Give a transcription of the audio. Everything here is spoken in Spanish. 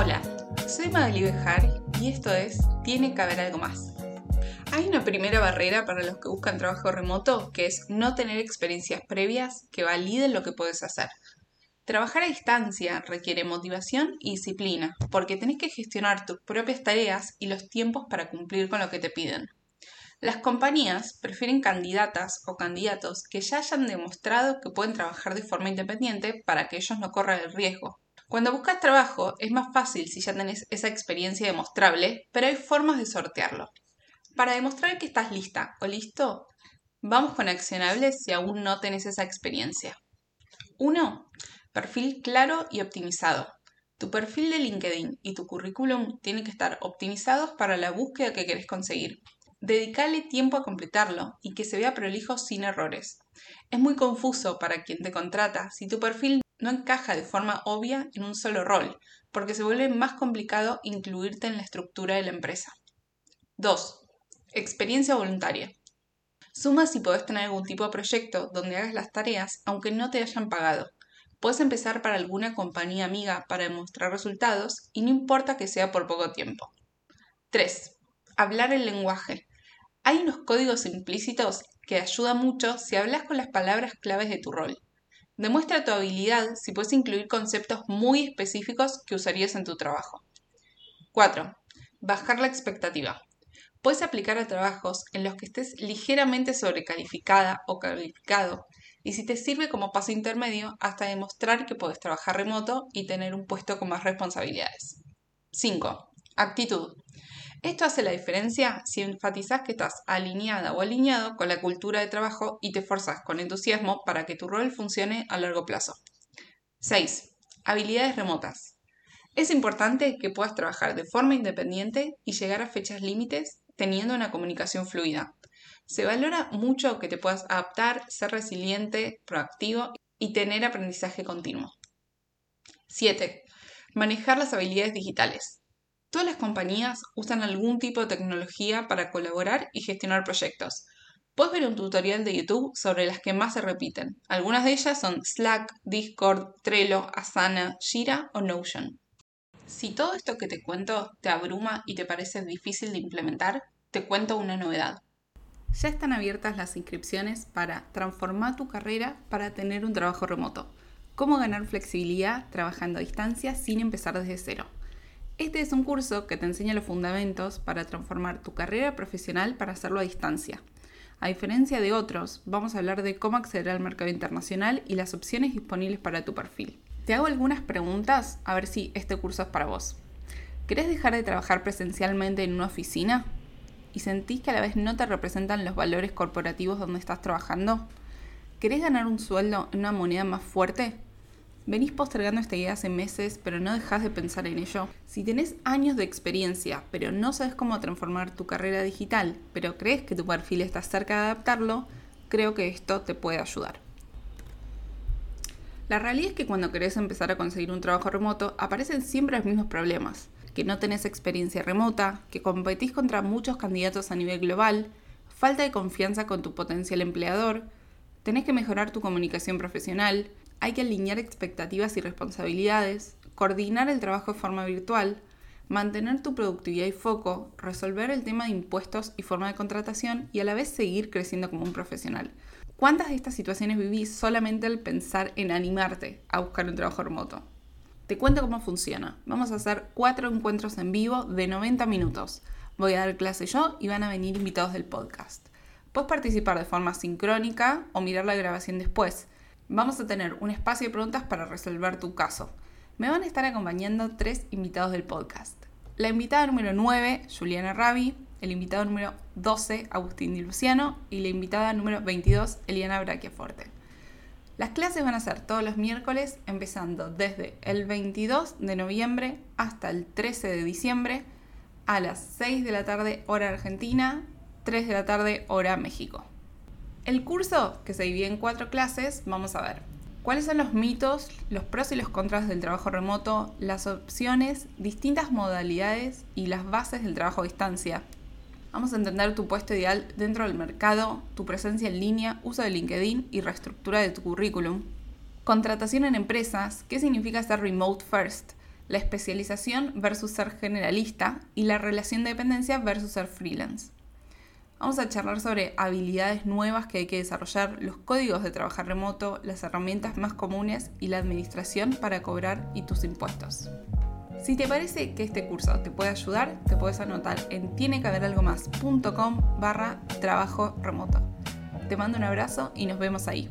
Hola, soy Magali Bejar y esto es Tiene que haber algo más. Hay una primera barrera para los que buscan trabajo remoto que es no tener experiencias previas que validen lo que puedes hacer. Trabajar a distancia requiere motivación y disciplina, porque tenés que gestionar tus propias tareas y los tiempos para cumplir con lo que te piden. Las compañías prefieren candidatas o candidatos que ya hayan demostrado que pueden trabajar de forma independiente para que ellos no corran el riesgo. Cuando buscas trabajo es más fácil si ya tenés esa experiencia demostrable, pero hay formas de sortearlo. Para demostrar que estás lista o listo, vamos con accionables si aún no tenés esa experiencia. 1. Perfil claro y optimizado. Tu perfil de LinkedIn y tu currículum tienen que estar optimizados para la búsqueda que querés conseguir. Dedicale tiempo a completarlo y que se vea prolijo sin errores. Es muy confuso para quien te contrata si tu perfil no encaja de forma obvia en un solo rol, porque se vuelve más complicado incluirte en la estructura de la empresa. 2. Experiencia voluntaria. Suma si podés tener algún tipo de proyecto donde hagas las tareas aunque no te hayan pagado. Puedes empezar para alguna compañía amiga para demostrar resultados y no importa que sea por poco tiempo. 3. Hablar el lenguaje. Hay unos códigos implícitos que ayudan mucho si hablas con las palabras claves de tu rol. Demuestra tu habilidad si puedes incluir conceptos muy específicos que usarías en tu trabajo. 4. Bajar la expectativa. Puedes aplicar a trabajos en los que estés ligeramente sobrecalificada o calificado y si te sirve como paso intermedio hasta demostrar que puedes trabajar remoto y tener un puesto con más responsabilidades. 5. Actitud. Esto hace la diferencia si enfatizas que estás alineada o alineado con la cultura de trabajo y te esforzas con entusiasmo para que tu rol funcione a largo plazo. 6. Habilidades remotas. Es importante que puedas trabajar de forma independiente y llegar a fechas límites teniendo una comunicación fluida. Se valora mucho que te puedas adaptar, ser resiliente, proactivo y tener aprendizaje continuo. 7. Manejar las habilidades digitales. Todas las compañías usan algún tipo de tecnología para colaborar y gestionar proyectos. Puedes ver un tutorial de YouTube sobre las que más se repiten. Algunas de ellas son Slack, Discord, Trello, Asana, Jira o Notion. Si todo esto que te cuento te abruma y te parece difícil de implementar, te cuento una novedad. Ya están abiertas las inscripciones para transformar tu carrera para tener un trabajo remoto. Cómo ganar flexibilidad trabajando a distancia sin empezar desde cero. Este es un curso que te enseña los fundamentos para transformar tu carrera profesional para hacerlo a distancia. A diferencia de otros, vamos a hablar de cómo acceder al mercado internacional y las opciones disponibles para tu perfil. Te hago algunas preguntas a ver si este curso es para vos. ¿Querés dejar de trabajar presencialmente en una oficina? y sentís que a la vez no te representan los valores corporativos donde estás trabajando? ¿Querés ganar un sueldo en una moneda más fuerte? Venís postergando esta idea hace meses, pero no dejas de pensar en ello. Si tenés años de experiencia, pero no sabes cómo transformar tu carrera digital, pero crees que tu perfil está cerca de adaptarlo, creo que esto te puede ayudar. La realidad es que cuando querés empezar a conseguir un trabajo remoto, aparecen siempre los mismos problemas que no tenés experiencia remota, que competís contra muchos candidatos a nivel global, falta de confianza con tu potencial empleador, tenés que mejorar tu comunicación profesional, hay que alinear expectativas y responsabilidades, coordinar el trabajo de forma virtual, mantener tu productividad y foco, resolver el tema de impuestos y forma de contratación y a la vez seguir creciendo como un profesional. ¿Cuántas de estas situaciones vivís solamente al pensar en animarte a buscar un trabajo remoto? Te cuento cómo funciona. Vamos a hacer cuatro encuentros en vivo de 90 minutos. Voy a dar clase yo y van a venir invitados del podcast. Puedes participar de forma sincrónica o mirar la grabación después. Vamos a tener un espacio de preguntas para resolver tu caso. Me van a estar acompañando tres invitados del podcast. La invitada número 9, Juliana Ravi, el invitado número 12, Agustín Di Luciano, y la invitada número 22, Eliana Brachiaforte. Las clases van a ser todos los miércoles, empezando desde el 22 de noviembre hasta el 13 de diciembre a las 6 de la tarde hora Argentina, 3 de la tarde hora México. El curso, que se divide en cuatro clases, vamos a ver cuáles son los mitos, los pros y los contras del trabajo remoto, las opciones, distintas modalidades y las bases del trabajo a distancia, Vamos a entender tu puesto ideal dentro del mercado, tu presencia en línea, uso de LinkedIn y reestructura de tu currículum. Contratación en empresas, ¿qué significa ser remote first? la especialización versus ser generalista y la relación de dependencia versus ser freelance. Vamos a charlar sobre habilidades nuevas que hay que desarrollar, los códigos de trabajar remoto, las herramientas más comunes y la administración para cobrar y tus impuestos. Si te parece que este curso te puede ayudar, te puedes anotar en tienequehaberalgomás.com barra trabajo remoto. Te mando un abrazo y nos vemos ahí.